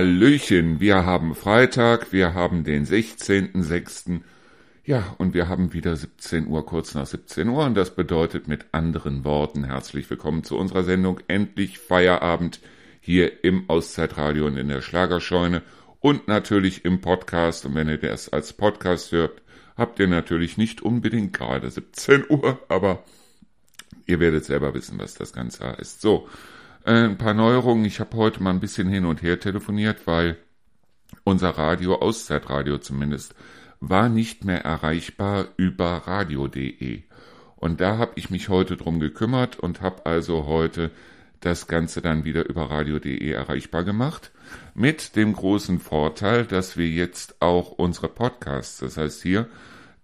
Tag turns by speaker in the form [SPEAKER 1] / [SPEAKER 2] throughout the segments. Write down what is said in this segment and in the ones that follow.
[SPEAKER 1] Hallöchen, wir haben Freitag, wir haben den 16.06. Ja, und wir haben wieder 17 Uhr, kurz nach 17 Uhr, und das bedeutet mit anderen Worten herzlich willkommen zu unserer Sendung Endlich Feierabend hier im Auszeitradio und in der Schlagerscheune und natürlich im Podcast. Und wenn ihr das als Podcast hört, habt ihr natürlich nicht unbedingt gerade 17 Uhr, aber ihr werdet selber wissen, was das Ganze heißt. So, äh, ein paar Neuerungen. Ich habe heute mal ein bisschen hin und her telefoniert, weil unser Radio, Auszeitradio zumindest, war nicht mehr erreichbar über radio.de. Und da habe ich mich heute drum gekümmert und habe also heute das Ganze dann wieder über radio.de erreichbar gemacht. Mit dem großen Vorteil, dass wir jetzt auch unsere Podcasts, das heißt hier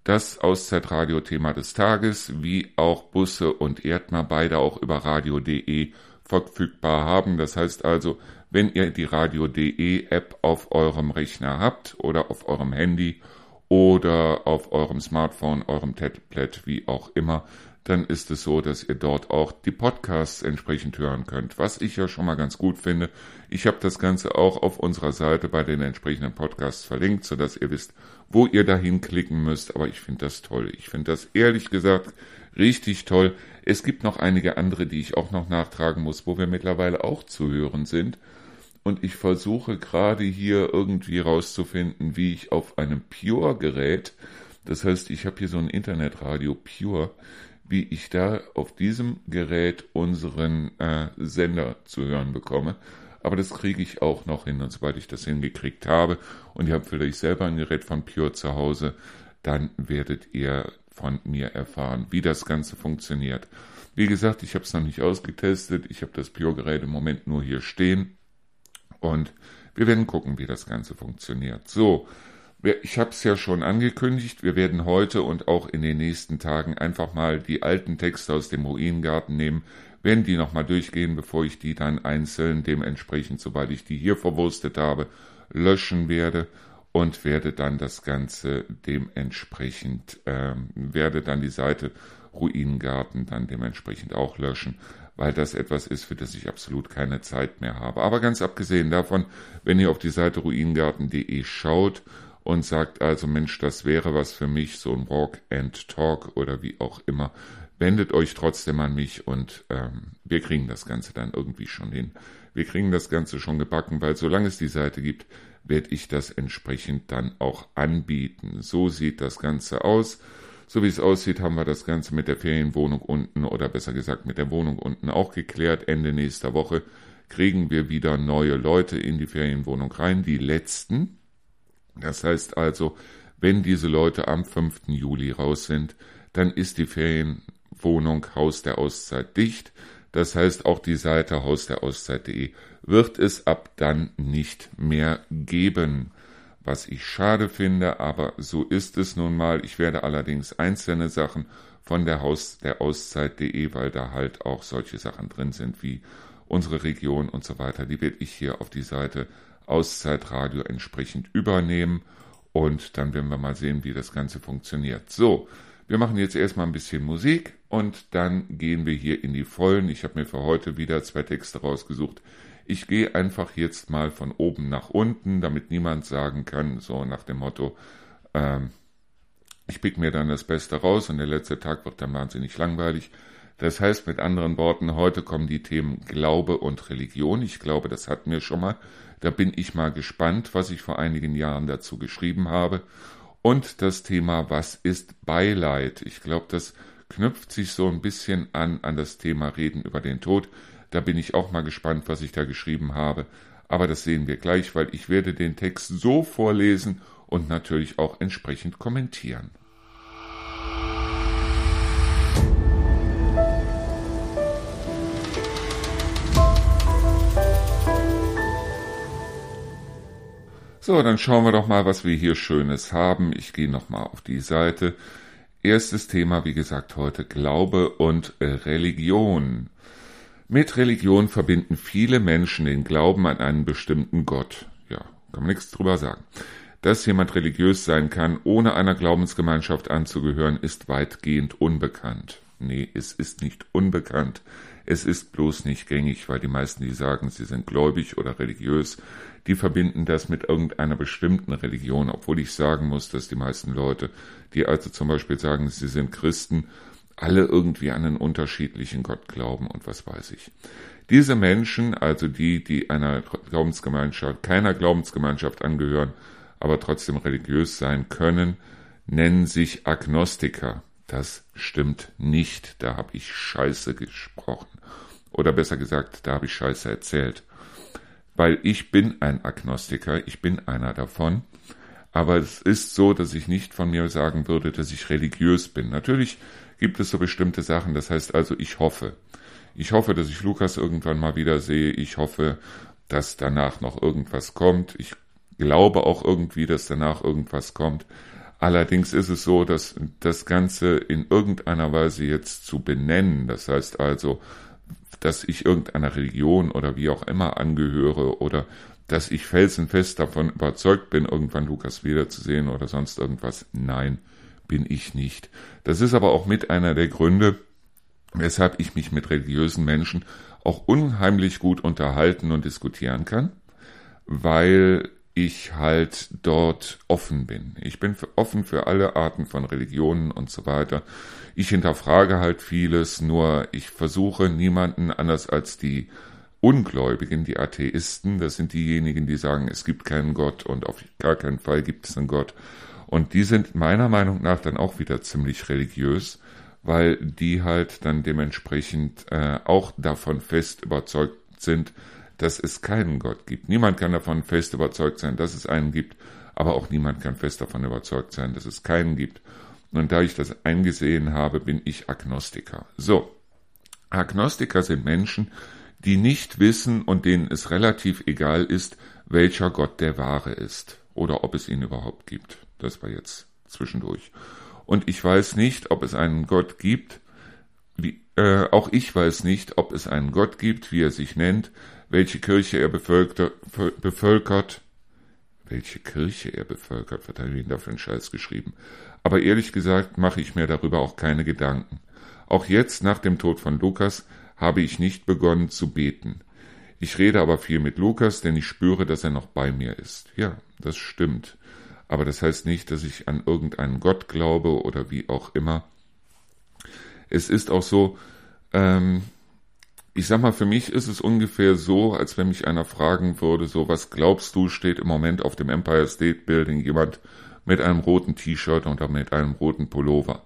[SPEAKER 1] das Auszeitradio-Thema des Tages, wie auch Busse und Erdmer, beide auch über radio.de verfügbar haben. Das heißt also, wenn ihr die Radio.de App auf eurem Rechner habt oder auf eurem Handy oder auf eurem Smartphone, eurem Tablet, wie auch immer, dann ist es so, dass ihr dort auch die Podcasts entsprechend hören könnt, was ich ja schon mal ganz gut finde. Ich habe das Ganze auch auf unserer Seite bei den entsprechenden Podcasts verlinkt, sodass ihr wisst, wo ihr dahin klicken müsst, aber ich finde das toll. Ich finde das ehrlich gesagt richtig toll. Es gibt noch einige andere, die ich auch noch nachtragen muss, wo wir mittlerweile auch zu hören sind. Und ich versuche gerade hier irgendwie rauszufinden, wie ich auf einem Pure-Gerät, das heißt, ich habe hier so ein Internetradio Pure, wie ich da auf diesem Gerät unseren äh, Sender zu hören bekomme. Aber das kriege ich auch noch hin. Und sobald ich das hingekriegt habe und ihr habt vielleicht selber ein Gerät von Pure zu Hause, dann werdet ihr von mir erfahren, wie das Ganze funktioniert. Wie gesagt, ich habe es noch nicht ausgetestet. Ich habe das Pure-Gerät im Moment nur hier stehen. Und wir werden gucken, wie das Ganze funktioniert. So, ich habe es ja schon angekündigt. Wir werden heute und auch in den nächsten Tagen einfach mal die alten Texte aus dem Ruinengarten nehmen, werden die nochmal durchgehen, bevor ich die dann einzeln dementsprechend, sobald ich die hier verwurstet habe, löschen werde und werde dann das Ganze dementsprechend, ähm, werde dann die Seite Ruinengarten dann dementsprechend auch löschen, weil das etwas ist, für das ich absolut keine Zeit mehr habe. Aber ganz abgesehen davon, wenn ihr auf die Seite ruinengarten.de schaut und sagt also, Mensch, das wäre was für mich, so ein Walk and Talk oder wie auch immer, wendet euch trotzdem an mich und ähm, wir kriegen das Ganze dann irgendwie schon hin. Wir kriegen das Ganze schon gebacken, weil solange es die Seite gibt, werde ich das entsprechend dann auch anbieten. So sieht das Ganze aus. So wie es aussieht, haben wir das Ganze mit der Ferienwohnung unten oder besser gesagt mit der Wohnung unten auch geklärt. Ende nächster Woche kriegen wir wieder neue Leute in die Ferienwohnung rein, die letzten. Das heißt also, wenn diese Leute am 5. Juli raus sind, dann ist die Ferienwohnung Haus der Auszeit dicht. Das heißt, auch die Seite hausderauszeit.de wird es ab dann nicht mehr geben. Was ich schade finde, aber so ist es nun mal. Ich werde allerdings einzelne Sachen von der Haus der Auszeit.de, weil da halt auch solche Sachen drin sind wie unsere Region und so weiter, die werde ich hier auf die Seite Auszeitradio entsprechend übernehmen und dann werden wir mal sehen, wie das Ganze funktioniert. So, wir machen jetzt erstmal ein bisschen Musik und dann gehen wir hier in die Vollen. Ich habe mir für heute wieder zwei Texte rausgesucht. Ich gehe einfach jetzt mal von oben nach unten, damit niemand sagen kann, so nach dem Motto, ähm, ich pick mir dann das Beste raus und der letzte Tag wird dann wahnsinnig langweilig. Das heißt mit anderen Worten, heute kommen die Themen Glaube und Religion. Ich glaube, das hatten wir schon mal. Da bin ich mal gespannt, was ich vor einigen Jahren dazu geschrieben habe. Und das Thema, was ist Beileid? Ich glaube, das knüpft sich so ein bisschen an an das Thema Reden über den Tod. Da bin ich auch mal gespannt, was ich da geschrieben habe. Aber das sehen wir gleich, weil ich werde den Text so vorlesen und natürlich auch entsprechend kommentieren. So, dann schauen wir doch mal, was wir hier Schönes haben. Ich gehe nochmal auf die Seite. Erstes Thema, wie gesagt, heute Glaube und Religion. Mit Religion verbinden viele Menschen den Glauben an einen bestimmten Gott. Ja, kann man nichts drüber sagen. Dass jemand religiös sein kann, ohne einer Glaubensgemeinschaft anzugehören, ist weitgehend unbekannt. Nee, es ist nicht unbekannt. Es ist bloß nicht gängig, weil die meisten, die sagen, sie sind gläubig oder religiös, die verbinden das mit irgendeiner bestimmten Religion, obwohl ich sagen muss, dass die meisten Leute, die also zum Beispiel sagen, sie sind Christen, alle irgendwie an einen unterschiedlichen Gott glauben und was weiß ich. Diese Menschen, also die, die einer Glaubensgemeinschaft, keiner Glaubensgemeinschaft angehören, aber trotzdem religiös sein können, nennen sich Agnostiker. Das stimmt nicht. Da habe ich Scheiße gesprochen. Oder besser gesagt, da habe ich Scheiße erzählt. Weil ich bin ein Agnostiker, ich bin einer davon. Aber es ist so, dass ich nicht von mir sagen würde, dass ich religiös bin. Natürlich gibt es so bestimmte Sachen. Das heißt also, ich hoffe. Ich hoffe, dass ich Lukas irgendwann mal wieder sehe. Ich hoffe, dass danach noch irgendwas kommt. Ich glaube auch irgendwie, dass danach irgendwas kommt. Allerdings ist es so, dass das Ganze in irgendeiner Weise jetzt zu benennen, das heißt also, dass ich irgendeiner Religion oder wie auch immer angehöre oder dass ich felsenfest davon überzeugt bin, irgendwann Lukas wiederzusehen oder sonst irgendwas. Nein, bin ich nicht. Das ist aber auch mit einer der Gründe, weshalb ich mich mit religiösen Menschen auch unheimlich gut unterhalten und diskutieren kann, weil ich halt dort offen bin. Ich bin offen für alle Arten von Religionen und so weiter. Ich hinterfrage halt vieles, nur ich versuche niemanden anders als die Ungläubigen, die Atheisten, das sind diejenigen, die sagen, es gibt keinen Gott und auf gar keinen Fall gibt es einen Gott. Und die sind meiner Meinung nach dann auch wieder ziemlich religiös, weil die halt dann dementsprechend äh, auch davon fest überzeugt sind, dass es keinen Gott gibt. Niemand kann davon fest überzeugt sein, dass es einen gibt, aber auch niemand kann fest davon überzeugt sein, dass es keinen gibt. Und da ich das eingesehen habe, bin ich Agnostiker. So, Agnostiker sind Menschen, die nicht wissen und denen es relativ egal ist, welcher Gott der wahre ist oder ob es ihn überhaupt gibt. Das war jetzt zwischendurch. Und ich weiß nicht, ob es einen Gott gibt, wie, äh, auch ich weiß nicht, ob es einen Gott gibt, wie er sich nennt, welche Kirche er bevölkert, welche Kirche er bevölkert, was hat er ihn da für einen Scheiß geschrieben. Aber ehrlich gesagt mache ich mir darüber auch keine Gedanken. Auch jetzt, nach dem Tod von Lukas, habe ich nicht begonnen zu beten. Ich rede aber viel mit Lukas, denn ich spüre, dass er noch bei mir ist. Ja, das stimmt. Aber das heißt nicht, dass ich an irgendeinen Gott glaube oder wie auch immer. Es ist auch so, ähm, ich sag mal, für mich ist es ungefähr so, als wenn mich einer fragen würde, so, was glaubst du, steht im Moment auf dem Empire State Building jemand mit einem roten T-Shirt und mit einem roten Pullover.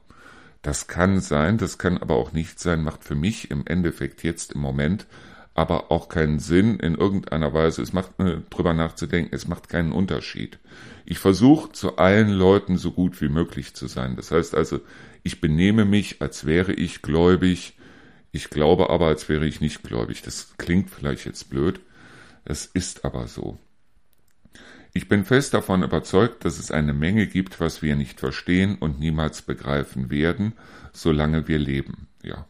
[SPEAKER 1] Das kann sein, das kann aber auch nicht sein, macht für mich im Endeffekt jetzt im Moment aber auch keinen Sinn in irgendeiner Weise. Es macht äh, drüber nachzudenken, es macht keinen Unterschied. Ich versuche zu allen Leuten so gut wie möglich zu sein. Das heißt also, ich benehme mich, als wäre ich gläubig, ich glaube aber, als wäre ich nicht gläubig. Das klingt vielleicht jetzt blöd, es ist aber so. Ich bin fest davon überzeugt, dass es eine Menge gibt, was wir nicht verstehen und niemals begreifen werden, solange wir leben. Ja.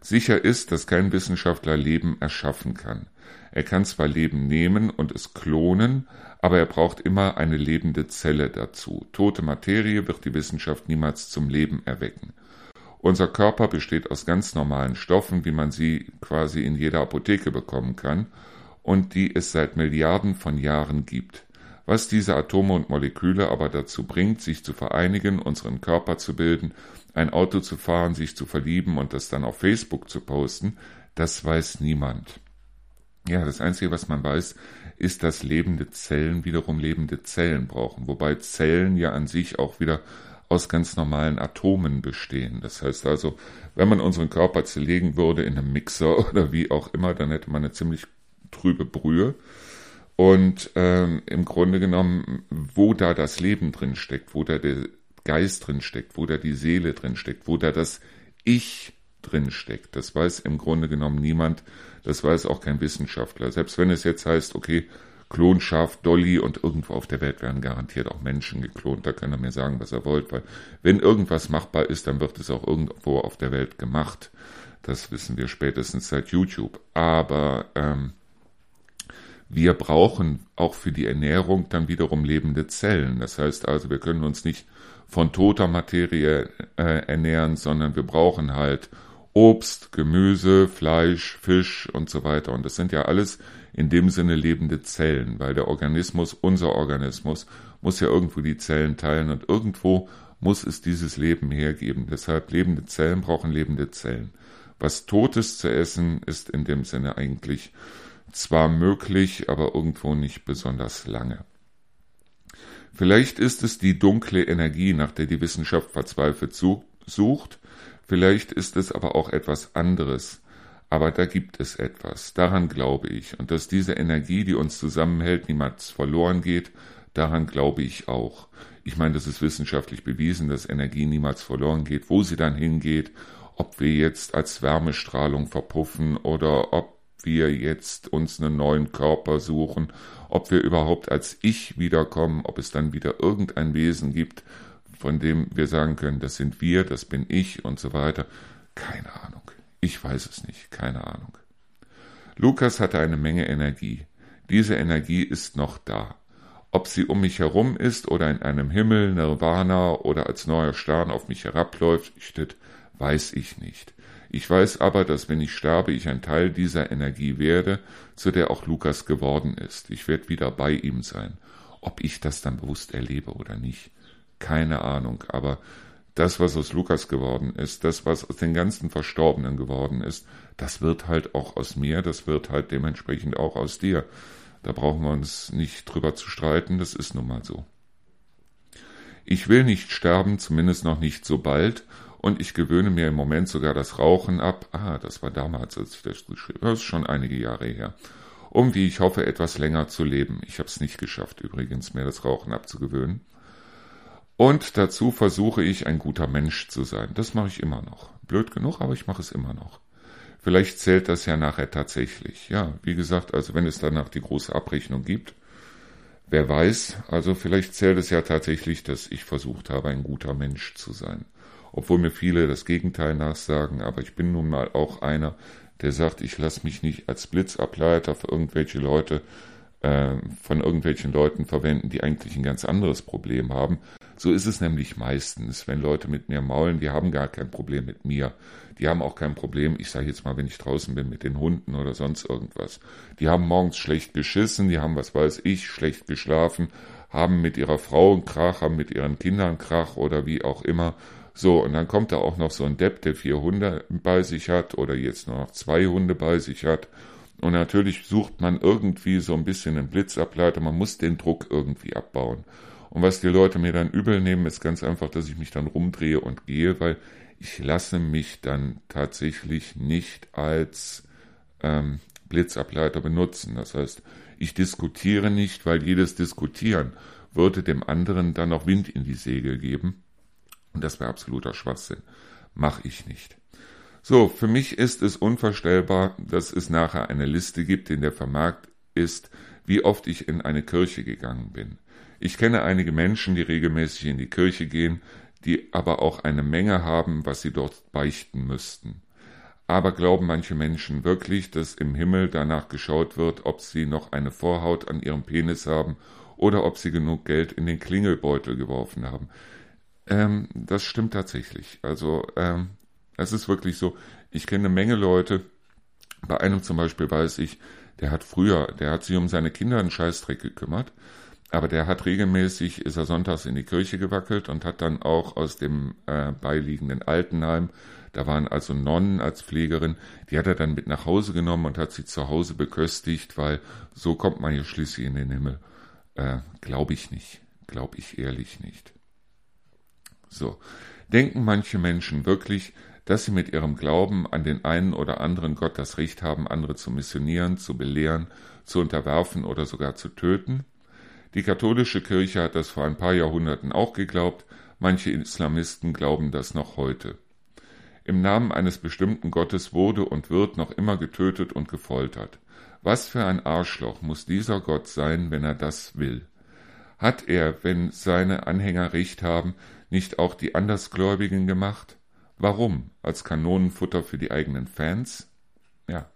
[SPEAKER 1] Sicher ist, dass kein Wissenschaftler Leben erschaffen kann. Er kann zwar Leben nehmen und es klonen, aber er braucht immer eine lebende Zelle dazu. Tote Materie wird die Wissenschaft niemals zum Leben erwecken. Unser Körper besteht aus ganz normalen Stoffen, wie man sie quasi in jeder Apotheke bekommen kann und die es seit Milliarden von Jahren gibt. Was diese Atome und Moleküle aber dazu bringt, sich zu vereinigen, unseren Körper zu bilden, ein Auto zu fahren, sich zu verlieben und das dann auf Facebook zu posten, das weiß niemand. Ja, das Einzige, was man weiß, ist, dass lebende Zellen wiederum lebende Zellen brauchen, wobei Zellen ja an sich auch wieder aus ganz normalen Atomen bestehen. Das heißt also, wenn man unseren Körper zerlegen würde in einem Mixer oder wie auch immer, dann hätte man eine ziemlich trübe Brühe. Und ähm, im Grunde genommen, wo da das Leben drin steckt, wo da der Geist drin steckt, wo da die Seele drin steckt, wo da das Ich drin steckt, das weiß im Grunde genommen niemand, das weiß auch kein Wissenschaftler. Selbst wenn es jetzt heißt, okay, Klonschaf Dolly und irgendwo auf der Welt werden garantiert auch Menschen geklont. Da kann er mir sagen, was er wollt, weil wenn irgendwas machbar ist, dann wird es auch irgendwo auf der Welt gemacht. Das wissen wir spätestens seit YouTube. Aber ähm, wir brauchen auch für die Ernährung dann wiederum lebende Zellen. Das heißt also, wir können uns nicht von toter Materie äh, ernähren, sondern wir brauchen halt Obst, Gemüse, Fleisch, Fisch und so weiter. Und das sind ja alles in dem Sinne lebende Zellen, weil der Organismus, unser Organismus, muss ja irgendwo die Zellen teilen und irgendwo muss es dieses Leben hergeben. Deshalb lebende Zellen brauchen lebende Zellen. Was Totes zu essen ist in dem Sinne eigentlich zwar möglich, aber irgendwo nicht besonders lange. Vielleicht ist es die dunkle Energie, nach der die Wissenschaft verzweifelt sucht, vielleicht ist es aber auch etwas anderes, aber da gibt es etwas, daran glaube ich, und dass diese Energie, die uns zusammenhält, niemals verloren geht, daran glaube ich auch. Ich meine, das ist wissenschaftlich bewiesen, dass Energie niemals verloren geht, wo sie dann hingeht, ob wir jetzt als Wärmestrahlung verpuffen oder ob wir jetzt uns einen neuen Körper suchen, ob wir überhaupt als Ich wiederkommen, ob es dann wieder irgendein Wesen gibt, von dem wir sagen können, das sind wir, das bin ich und so weiter. Keine Ahnung. Ich weiß es nicht. Keine Ahnung. Lukas hatte eine Menge Energie. Diese Energie ist noch da. Ob sie um mich herum ist oder in einem Himmel, Nirvana oder als neuer Stern auf mich herabläuft, weiß ich nicht. Ich weiß aber, dass wenn ich sterbe, ich ein Teil dieser Energie werde, zu der auch Lukas geworden ist. Ich werde wieder bei ihm sein. Ob ich das dann bewusst erlebe oder nicht, keine Ahnung. Aber das, was aus Lukas geworden ist, das, was aus den ganzen Verstorbenen geworden ist, das wird halt auch aus mir, das wird halt dementsprechend auch aus dir. Da brauchen wir uns nicht drüber zu streiten, das ist nun mal so. Ich will nicht sterben, zumindest noch nicht so bald, und ich gewöhne mir im Moment sogar das Rauchen ab. Ah, das war damals, als ich das geschrieben habe. Das ist schon einige Jahre her. Um, wie ich hoffe, etwas länger zu leben. Ich habe es nicht geschafft, übrigens, mir das Rauchen abzugewöhnen. Und dazu versuche ich, ein guter Mensch zu sein. Das mache ich immer noch. Blöd genug, aber ich mache es immer noch. Vielleicht zählt das ja nachher tatsächlich. Ja, wie gesagt, also wenn es danach die große Abrechnung gibt, wer weiß, also vielleicht zählt es ja tatsächlich, dass ich versucht habe, ein guter Mensch zu sein obwohl mir viele das Gegenteil nachsagen, aber ich bin nun mal auch einer, der sagt, ich lasse mich nicht als Blitzableiter für irgendwelche Leute äh, von irgendwelchen Leuten verwenden, die eigentlich ein ganz anderes Problem haben. So ist es nämlich meistens, wenn Leute mit mir maulen, die haben gar kein Problem mit mir. Die haben auch kein Problem, ich sage jetzt mal, wenn ich draußen bin mit den Hunden oder sonst irgendwas. Die haben morgens schlecht geschissen, die haben, was weiß ich, schlecht geschlafen, haben mit ihrer Frau einen Krach, haben mit ihren Kindern Krach oder wie auch immer so, und dann kommt da auch noch so ein Depp, der vier Hunde bei sich hat oder jetzt nur noch zwei Hunde bei sich hat. Und natürlich sucht man irgendwie so ein bisschen einen Blitzableiter, man muss den Druck irgendwie abbauen. Und was die Leute mir dann übel nehmen, ist ganz einfach, dass ich mich dann rumdrehe und gehe, weil ich lasse mich dann tatsächlich nicht als ähm, Blitzableiter benutzen. Das heißt, ich diskutiere nicht, weil jedes Diskutieren würde dem anderen dann noch Wind in die Segel geben. Und das wäre absoluter Schwachsinn. Mach ich nicht. So, für mich ist es unvorstellbar, dass es nachher eine Liste gibt, in der vermerkt ist, wie oft ich in eine Kirche gegangen bin. Ich kenne einige Menschen, die regelmäßig in die Kirche gehen, die aber auch eine Menge haben, was sie dort beichten müssten. Aber glauben manche Menschen wirklich, dass im Himmel danach geschaut wird, ob sie noch eine Vorhaut an ihrem Penis haben oder ob sie genug Geld in den Klingelbeutel geworfen haben. Ähm, das stimmt tatsächlich. Also ähm, es ist wirklich so, ich kenne eine Menge Leute, bei einem zum Beispiel weiß ich, der hat früher, der hat sich um seine Kinder einen Scheißdreck gekümmert, aber der hat regelmäßig, ist er sonntags in die Kirche gewackelt und hat dann auch aus dem äh, beiliegenden Altenheim, da waren also Nonnen als Pflegerin, die hat er dann mit nach Hause genommen und hat sie zu Hause beköstigt, weil so kommt man ja schließlich in den Himmel. Äh, Glaube ich nicht, glaube ich ehrlich nicht. So. Denken manche Menschen wirklich, dass sie mit ihrem Glauben an den einen oder anderen Gott das Recht haben, andere zu missionieren, zu belehren, zu unterwerfen oder sogar zu töten? Die katholische Kirche hat das vor ein paar Jahrhunderten auch geglaubt, manche Islamisten glauben das noch heute. Im Namen eines bestimmten Gottes wurde und wird noch immer getötet und gefoltert. Was für ein Arschloch muss dieser Gott sein, wenn er das will? Hat er, wenn seine Anhänger Recht haben, nicht auch die Andersgläubigen gemacht? Warum? Als Kanonenfutter für die eigenen Fans? Ja.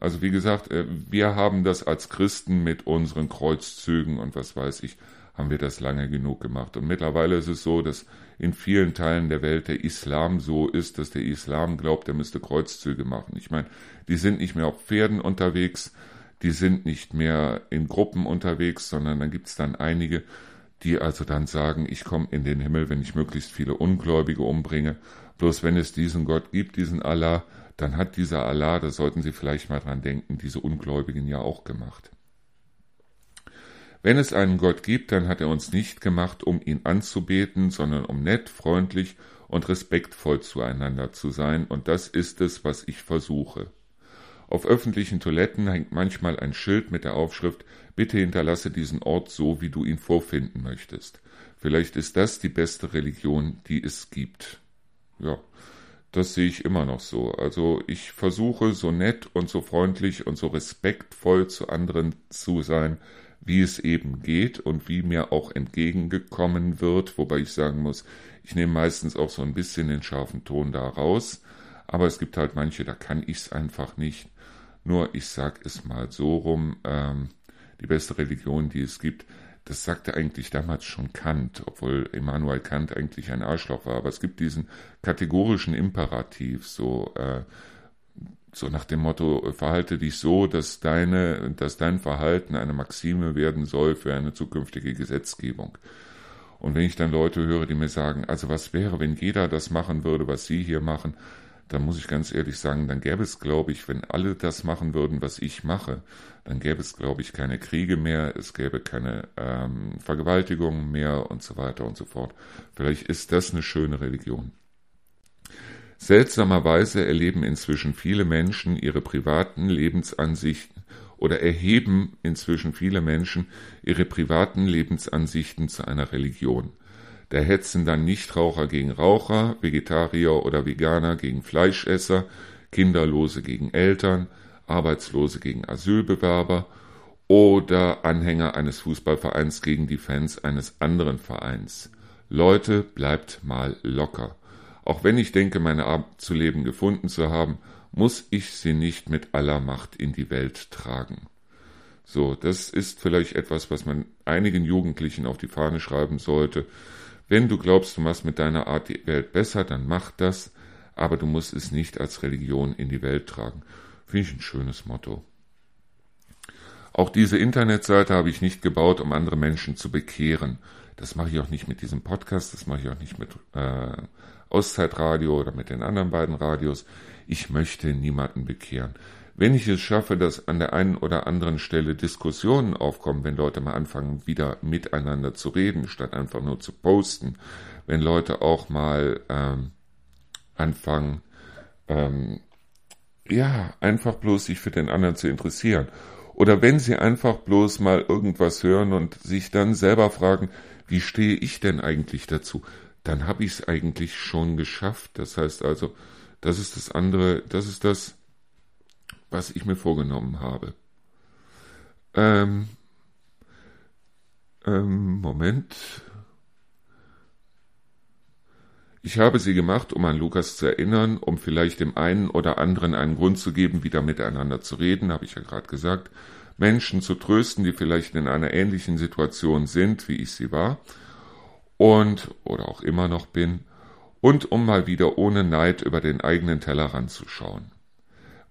[SPEAKER 1] Also wie gesagt, äh, wir haben das als Christen mit unseren Kreuzzügen und was weiß ich, haben wir das lange genug gemacht. Und mittlerweile ist es so, dass in vielen Teilen der Welt der Islam so ist, dass der Islam glaubt, er müsste Kreuzzüge machen. Ich meine, die sind nicht mehr auf Pferden unterwegs, die sind nicht mehr in Gruppen unterwegs, sondern dann gibt es dann einige, die also dann sagen, ich komme in den Himmel, wenn ich möglichst viele Ungläubige umbringe. Bloß wenn es diesen Gott gibt, diesen Allah, dann hat dieser Allah, da sollten Sie vielleicht mal dran denken, diese Ungläubigen ja auch gemacht. Wenn es einen Gott gibt, dann hat er uns nicht gemacht, um ihn anzubeten, sondern um nett, freundlich und respektvoll zueinander zu sein, und das ist es, was ich versuche. Auf öffentlichen Toiletten hängt manchmal ein Schild mit der Aufschrift Bitte hinterlasse diesen Ort so, wie du ihn vorfinden möchtest. Vielleicht ist das die beste Religion, die es gibt. Ja, das sehe ich immer noch so. Also ich versuche so nett und so freundlich und so respektvoll zu anderen zu sein, wie es eben geht und wie mir auch entgegengekommen wird, wobei ich sagen muss, ich nehme meistens auch so ein bisschen den scharfen Ton da raus, aber es gibt halt manche, da kann ich es einfach nicht. Nur ich sag es mal so rum, ähm, die beste Religion, die es gibt, das sagte eigentlich damals schon Kant, obwohl Immanuel Kant eigentlich ein Arschloch war. Aber es gibt diesen kategorischen Imperativ, so äh, so nach dem Motto, verhalte dich so, dass deine, dass dein Verhalten eine Maxime werden soll für eine zukünftige Gesetzgebung. Und wenn ich dann Leute höre, die mir sagen, also was wäre, wenn jeder das machen würde, was Sie hier machen, dann muss ich ganz ehrlich sagen, dann gäbe es, glaube ich, wenn alle das machen würden, was ich mache, dann gäbe es, glaube ich, keine Kriege mehr, es gäbe keine ähm, Vergewaltigungen mehr und so weiter und so fort. Vielleicht ist das eine schöne Religion. Seltsamerweise erleben inzwischen viele Menschen ihre privaten Lebensansichten oder erheben inzwischen viele Menschen ihre privaten Lebensansichten zu einer Religion. Da hetzen dann Nichtraucher gegen Raucher, Vegetarier oder Veganer gegen Fleischesser, Kinderlose gegen Eltern, Arbeitslose gegen Asylbewerber oder Anhänger eines Fußballvereins gegen die Fans eines anderen Vereins. Leute, bleibt mal locker. Auch wenn ich denke, meine Art zu leben gefunden zu haben, muss ich sie nicht mit aller Macht in die Welt tragen. So, das ist vielleicht etwas, was man einigen Jugendlichen auf die Fahne schreiben sollte. Wenn du glaubst, du machst mit deiner Art die Welt besser, dann mach das, aber du musst es nicht als Religion in die Welt tragen. Finde ich ein schönes Motto. Auch diese Internetseite habe ich nicht gebaut, um andere Menschen zu bekehren. Das mache ich auch nicht mit diesem Podcast, das mache ich auch nicht mit äh, Auszeitradio oder mit den anderen beiden Radios. Ich möchte niemanden bekehren. Wenn ich es schaffe, dass an der einen oder anderen Stelle Diskussionen aufkommen, wenn Leute mal anfangen, wieder miteinander zu reden, statt einfach nur zu posten, wenn Leute auch mal ähm, anfangen, ähm, ja, einfach bloß sich für den anderen zu interessieren. Oder wenn sie einfach bloß mal irgendwas hören und sich dann selber fragen, wie stehe ich denn eigentlich dazu? dann habe ich es eigentlich schon geschafft. Das heißt also, das ist das andere, das ist das, was ich mir vorgenommen habe. Ähm, ähm, Moment. Ich habe sie gemacht, um an Lukas zu erinnern, um vielleicht dem einen oder anderen einen Grund zu geben, wieder miteinander zu reden, habe ich ja gerade gesagt, Menschen zu trösten, die vielleicht in einer ähnlichen Situation sind, wie ich sie war, und oder auch immer noch bin, und um mal wieder ohne Neid über den eigenen Tellerrand zu schauen.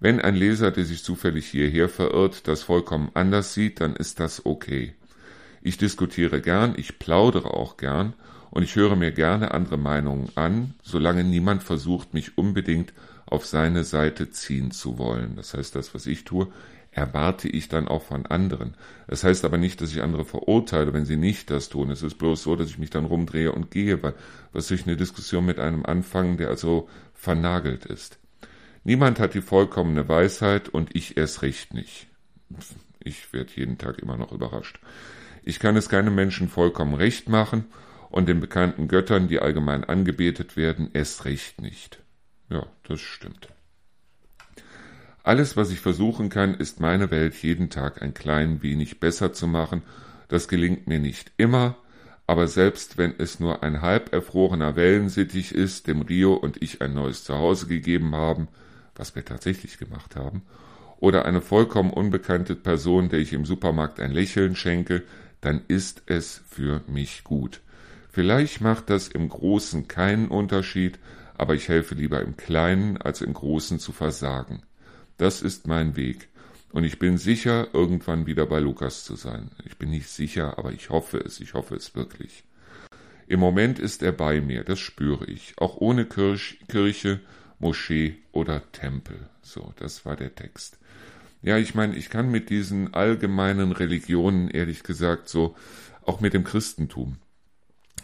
[SPEAKER 1] Wenn ein Leser, der sich zufällig hierher verirrt, das vollkommen anders sieht, dann ist das okay. Ich diskutiere gern, ich plaudere auch gern und ich höre mir gerne andere Meinungen an, solange niemand versucht, mich unbedingt auf seine Seite ziehen zu wollen. Das heißt, das, was ich tue, erwarte ich dann auch von anderen. Das heißt aber nicht, dass ich andere verurteile, wenn sie nicht das tun. Es ist bloß so, dass ich mich dann rumdrehe und gehe, weil was ich eine Diskussion mit einem anfangen, der also vernagelt ist. Niemand hat die vollkommene Weisheit und ich erst recht nicht. Ich werde jeden Tag immer noch überrascht. Ich kann es keinem Menschen vollkommen recht machen und den bekannten Göttern, die allgemein angebetet werden, erst recht nicht. Ja, das stimmt. Alles, was ich versuchen kann, ist meine Welt jeden Tag ein klein wenig besser zu machen. Das gelingt mir nicht immer, aber selbst wenn es nur ein halb erfrorener Wellensittich ist, dem Rio und ich ein neues Zuhause gegeben haben, was wir tatsächlich gemacht haben, oder eine vollkommen unbekannte Person, der ich im Supermarkt ein Lächeln schenke, dann ist es für mich gut. Vielleicht macht das im Großen keinen Unterschied, aber ich helfe lieber im Kleinen, als im Großen zu versagen. Das ist mein Weg. Und ich bin sicher, irgendwann wieder bei Lukas zu sein. Ich bin nicht sicher, aber ich hoffe es, ich hoffe es wirklich. Im Moment ist er bei mir, das spüre ich, auch ohne Kirch, Kirche, Moschee oder Tempel. So, das war der Text. Ja, ich meine, ich kann mit diesen allgemeinen Religionen, ehrlich gesagt, so, auch mit dem Christentum,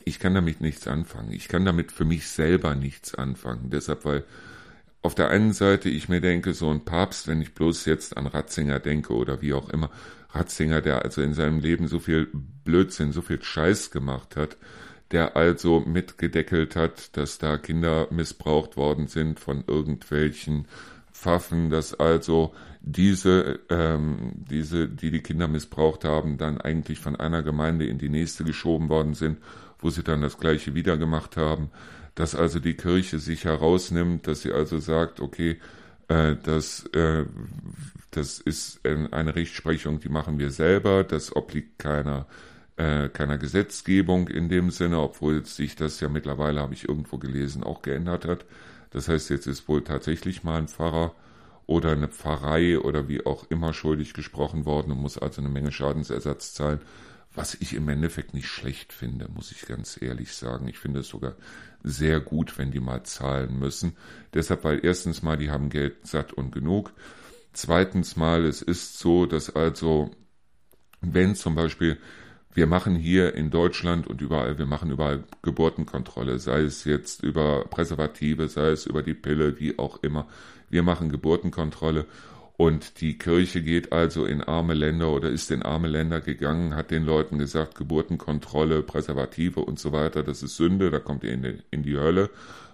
[SPEAKER 1] ich kann damit nichts anfangen. Ich kann damit für mich selber nichts anfangen. Deshalb, weil auf der einen Seite ich mir denke, so ein Papst, wenn ich bloß jetzt an Ratzinger denke oder wie auch immer, Ratzinger, der also in seinem Leben so viel Blödsinn, so viel Scheiß gemacht hat, der also mitgedeckelt hat, dass da Kinder missbraucht worden sind von irgendwelchen Pfaffen, dass also diese, ähm, diese, die die Kinder missbraucht haben, dann eigentlich von einer Gemeinde in die nächste geschoben worden sind, wo sie dann das gleiche wieder gemacht haben, dass also die Kirche sich herausnimmt, dass sie also sagt, okay, äh, das, äh, das ist eine Rechtsprechung, die machen wir selber, das obliegt keiner keiner Gesetzgebung in dem Sinne, obwohl sich das ja mittlerweile, habe ich irgendwo gelesen, auch geändert hat. Das heißt, jetzt ist wohl tatsächlich mal ein Pfarrer oder eine Pfarrei oder wie auch immer schuldig gesprochen worden und muss also eine Menge Schadensersatz zahlen, was ich im Endeffekt nicht schlecht finde, muss ich ganz ehrlich sagen. Ich finde es sogar sehr gut, wenn die mal zahlen müssen. Deshalb, weil erstens mal, die haben Geld satt und genug. Zweitens mal, es ist so, dass also, wenn zum Beispiel wir machen hier in Deutschland und überall, wir machen überall Geburtenkontrolle, sei es jetzt über Präservative, sei es über die Pille, wie auch immer. Wir machen Geburtenkontrolle und die Kirche geht also in arme Länder oder ist in arme Länder gegangen, hat den Leuten gesagt, Geburtenkontrolle, Präservative und so weiter, das ist Sünde, da kommt ihr in die, in die Hölle.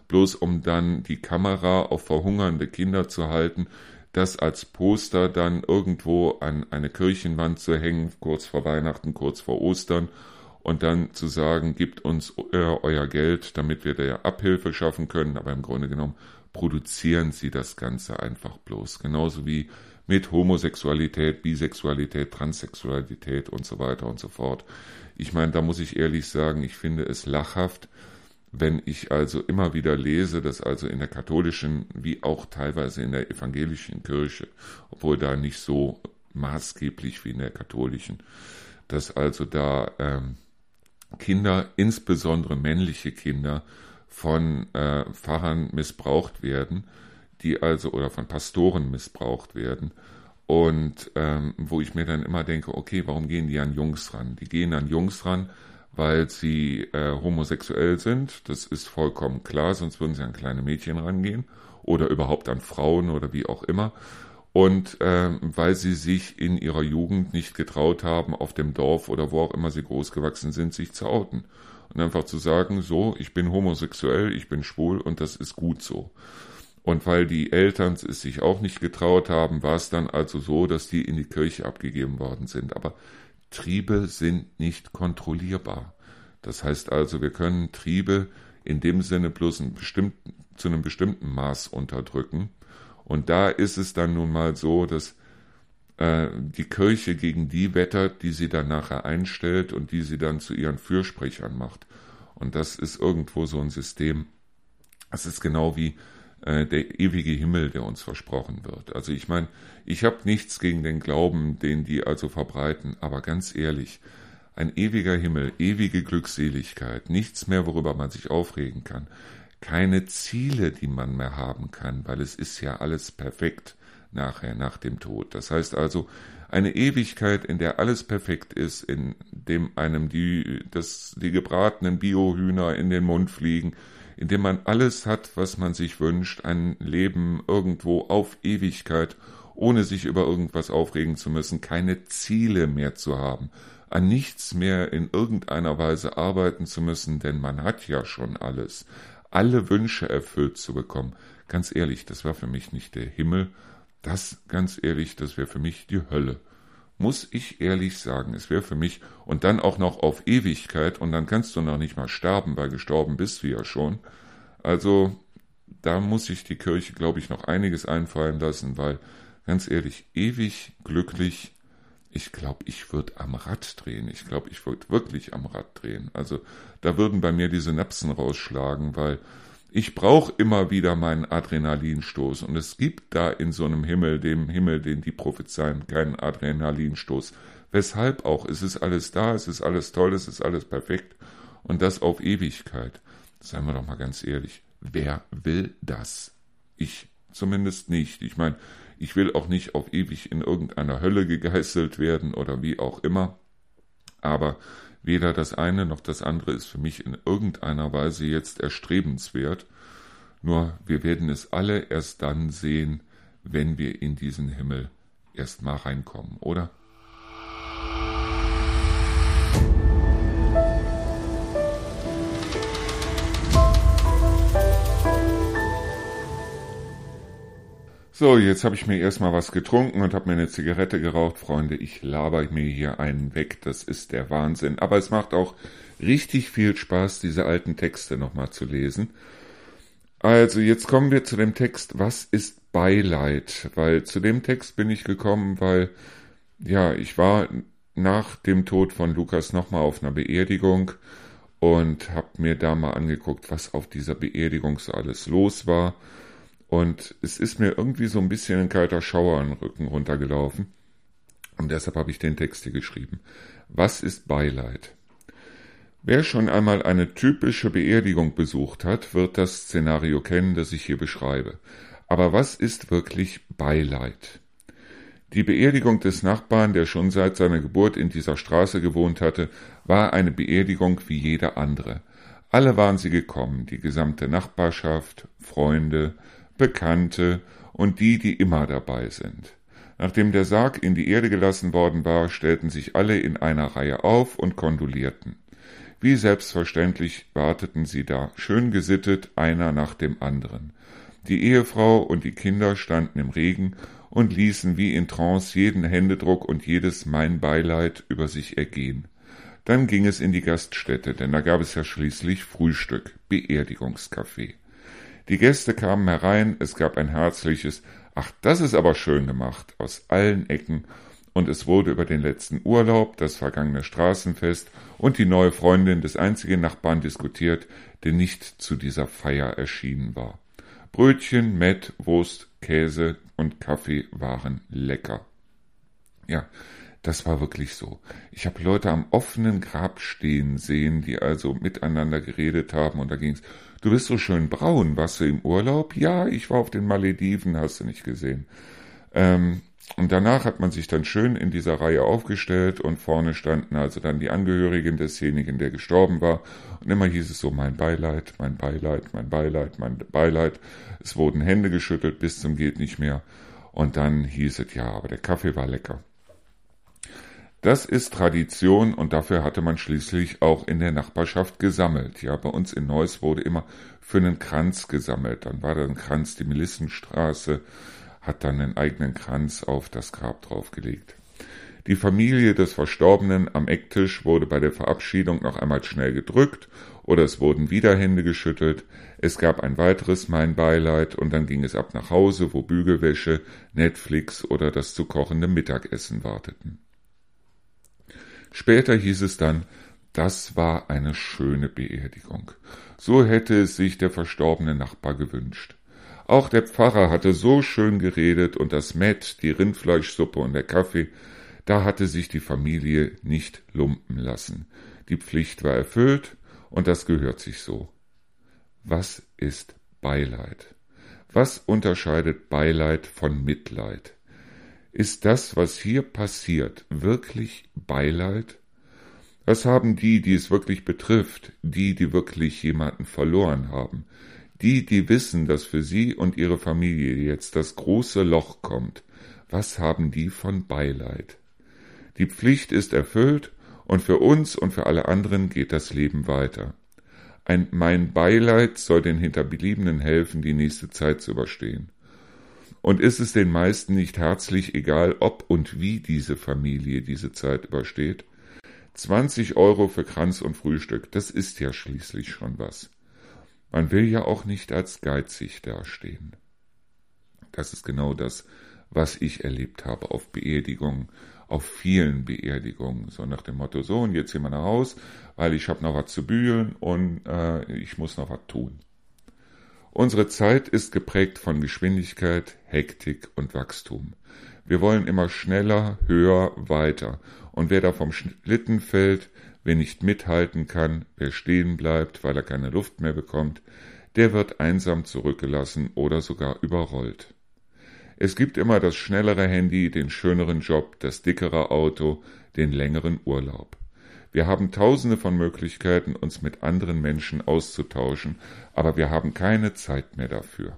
[SPEAKER 1] Bloß um dann die Kamera auf verhungernde Kinder zu halten, das als Poster dann irgendwo an eine Kirchenwand zu hängen, kurz vor Weihnachten, kurz vor Ostern, und dann zu sagen, gibt uns euer, euer Geld, damit wir der Abhilfe schaffen können, aber im Grunde genommen produzieren sie das Ganze einfach bloß. Genauso wie mit Homosexualität, Bisexualität, Transsexualität und so weiter und so fort. Ich meine, da muss ich ehrlich sagen, ich finde es lachhaft, wenn ich also immer wieder lese, dass also in der katholischen wie auch teilweise in der evangelischen Kirche, obwohl da nicht so maßgeblich wie in der katholischen, dass also da ähm, Kinder, insbesondere männliche Kinder, von äh, Pfarrern missbraucht werden, die also oder von Pastoren missbraucht werden. Und ähm, wo ich mir dann immer denke, okay, warum gehen die an Jungs ran? Die gehen an Jungs ran, weil sie äh, homosexuell sind. Das ist vollkommen klar, sonst würden sie an kleine Mädchen rangehen oder überhaupt an Frauen oder wie auch immer. Und äh, weil sie sich in ihrer Jugend nicht getraut haben, auf dem Dorf oder wo auch immer sie groß gewachsen sind, sich zu outen. Und einfach zu sagen, so, ich bin homosexuell, ich bin schwul und das ist gut so. Und weil die Eltern es sich auch nicht getraut haben, war es dann also so, dass die in die Kirche abgegeben worden sind. Aber Triebe sind nicht kontrollierbar. Das heißt also, wir können Triebe in dem Sinne bloß zu einem bestimmten Maß unterdrücken. Und da ist es dann nun mal so, dass äh, die Kirche gegen die wettert, die sie dann nachher einstellt und die sie dann zu ihren Fürsprechern macht. Und das ist irgendwo so ein System. Das ist genau wie äh, der ewige Himmel, der uns versprochen wird. Also ich meine, ich habe nichts gegen den Glauben, den die also verbreiten, aber ganz ehrlich, ein ewiger Himmel, ewige Glückseligkeit, nichts mehr, worüber man sich aufregen kann, keine Ziele, die man mehr haben kann, weil es ist ja alles perfekt nachher, nach dem Tod. Das heißt also, eine Ewigkeit, in der alles perfekt ist, in dem einem die, das, die gebratenen Biohühner in den Mund fliegen, in dem man alles hat, was man sich wünscht, ein Leben irgendwo auf Ewigkeit, ohne sich über irgendwas aufregen zu müssen, keine Ziele mehr zu haben, an nichts mehr in irgendeiner Weise arbeiten zu müssen, denn man hat ja schon alles, alle Wünsche erfüllt zu bekommen. Ganz ehrlich, das war für mich nicht der Himmel, das, ganz ehrlich, das wäre für mich die Hölle muss ich ehrlich sagen, es wäre für mich, und dann auch noch auf Ewigkeit, und dann kannst du noch nicht mal sterben, weil gestorben bist du ja schon. Also, da muss ich die Kirche, glaube ich, noch einiges einfallen lassen, weil, ganz ehrlich, ewig glücklich ich glaube, ich würde am Rad drehen. Ich glaube, ich würde wirklich am Rad drehen. Also da würden bei mir die Synapsen rausschlagen, weil ich brauche immer wieder meinen Adrenalinstoß. Und es gibt da in so einem Himmel, dem Himmel, den die prophezeien, keinen Adrenalinstoß. Weshalb auch? Es ist alles da, es ist alles toll, es ist alles perfekt. Und das auf Ewigkeit. Seien wir doch mal ganz ehrlich. Wer will das? Ich zumindest nicht. Ich meine, ich will auch nicht auf ewig in irgendeiner Hölle gegeißelt werden oder wie auch immer. Aber weder das eine noch das andere ist für mich in irgendeiner Weise jetzt erstrebenswert. Nur wir werden es alle erst dann sehen, wenn wir in diesen Himmel erst mal reinkommen, oder? So, jetzt habe ich mir erstmal was getrunken und habe mir eine Zigarette geraucht. Freunde, ich laber mir hier einen weg. Das ist der Wahnsinn. Aber es macht auch richtig viel Spaß, diese alten Texte nochmal zu lesen. Also, jetzt kommen wir zu dem Text, was ist Beileid? Weil zu dem Text bin ich gekommen, weil, ja, ich war nach dem Tod von Lukas nochmal auf einer Beerdigung und habe mir da mal angeguckt, was auf dieser Beerdigung so alles los war. Und es ist mir irgendwie so ein bisschen ein kalter Schauer an den Rücken runtergelaufen. Und deshalb habe ich den Text hier geschrieben. Was ist Beileid? Wer schon einmal eine typische Beerdigung besucht hat, wird das Szenario kennen, das ich hier beschreibe. Aber was ist wirklich Beileid? Die Beerdigung des Nachbarn, der schon seit seiner Geburt in dieser Straße gewohnt hatte, war eine Beerdigung wie jede andere. Alle waren sie gekommen, die gesamte Nachbarschaft, Freunde, Bekannte und die, die immer dabei sind. Nachdem der Sarg in die Erde gelassen worden war, stellten sich alle in einer Reihe auf und kondolierten. Wie selbstverständlich warteten sie da, schön gesittet, einer nach dem anderen. Die Ehefrau und die Kinder standen im Regen und ließen wie in Trance jeden Händedruck und jedes Mein Beileid über sich ergehen. Dann ging es in die Gaststätte, denn da gab es ja schließlich Frühstück, Beerdigungskaffee. Die Gäste kamen herein, es gab ein herzliches Ach, das ist aber schön gemacht aus allen Ecken, und es wurde über den letzten Urlaub, das vergangene Straßenfest und die neue Freundin des einzigen Nachbarn diskutiert, der nicht zu dieser Feier erschienen war. Brötchen, Mett, Wurst, Käse und Kaffee waren lecker. Ja, das war wirklich so. Ich habe Leute am offenen Grab stehen sehen, die also miteinander geredet haben und da ging's, du bist so schön braun, warst du im Urlaub? Ja, ich war auf den Malediven, hast du nicht gesehen. Ähm, und danach hat man sich dann schön in dieser Reihe aufgestellt und vorne standen also dann die Angehörigen desjenigen, der gestorben war. Und immer hieß es so, mein Beileid, mein Beileid, mein Beileid, mein Beileid. Es wurden Hände geschüttelt bis zum geht nicht mehr. Und dann hieß es, ja, aber der Kaffee war lecker. Das ist Tradition und dafür hatte man schließlich auch in der Nachbarschaft gesammelt. Ja, bei uns in Neuss wurde immer für einen Kranz gesammelt. Dann war da ein Kranz, die Melissenstraße hat dann einen eigenen Kranz auf das Grab draufgelegt. Die Familie des Verstorbenen am Ecktisch wurde bei der Verabschiedung noch einmal schnell gedrückt oder es wurden wieder Hände geschüttelt. Es gab ein weiteres Mein Beileid und dann ging es ab nach Hause, wo Bügelwäsche, Netflix oder das zu kochende Mittagessen warteten. Später hieß es dann, das war eine schöne Beerdigung. So hätte es sich der verstorbene Nachbar gewünscht. Auch der Pfarrer hatte so schön geredet und das Mett, die Rindfleischsuppe und der Kaffee, da hatte sich die Familie nicht lumpen lassen. Die Pflicht war erfüllt und das gehört sich so. Was ist Beileid? Was unterscheidet Beileid von Mitleid? Ist das, was hier passiert, wirklich Beileid? Was haben die, die es wirklich betrifft, die, die wirklich jemanden verloren haben, die, die wissen, dass für sie und ihre Familie jetzt das große Loch kommt, was haben die von Beileid? Die Pflicht ist erfüllt und für uns und für alle anderen geht das Leben weiter. Ein Mein Beileid soll den Hinterbliebenen helfen, die nächste Zeit zu überstehen. Und ist es den meisten nicht herzlich egal, ob und wie diese Familie diese Zeit übersteht? 20 Euro für Kranz und Frühstück, das ist ja schließlich schon was. Man will ja auch nicht als geizig dastehen. Das ist genau das, was ich erlebt habe auf Beerdigungen, auf vielen Beerdigungen, so nach dem Motto, so und jetzt gehen wir nach Haus, weil ich habe noch was zu bühlen und äh, ich muss noch was tun. Unsere Zeit ist geprägt von Geschwindigkeit, Hektik und Wachstum. Wir wollen immer schneller, höher, weiter. Und wer da vom Schlitten fällt, wer nicht mithalten kann, wer stehen bleibt, weil er keine Luft mehr bekommt, der wird einsam zurückgelassen oder sogar überrollt. Es gibt immer das schnellere Handy, den schöneren Job, das dickere Auto, den längeren Urlaub. Wir haben tausende von Möglichkeiten, uns mit anderen Menschen auszutauschen, aber wir haben keine Zeit mehr dafür.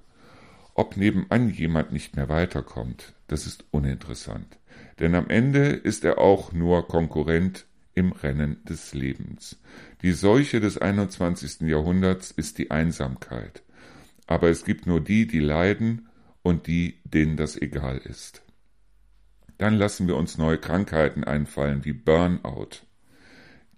[SPEAKER 1] Ob nebenan jemand nicht mehr weiterkommt, das ist uninteressant. Denn am Ende ist er auch nur Konkurrent im Rennen des Lebens. Die Seuche des 21. Jahrhunderts ist die Einsamkeit. Aber es gibt nur die, die leiden und die, denen das egal ist. Dann lassen wir uns neue Krankheiten einfallen wie Burnout.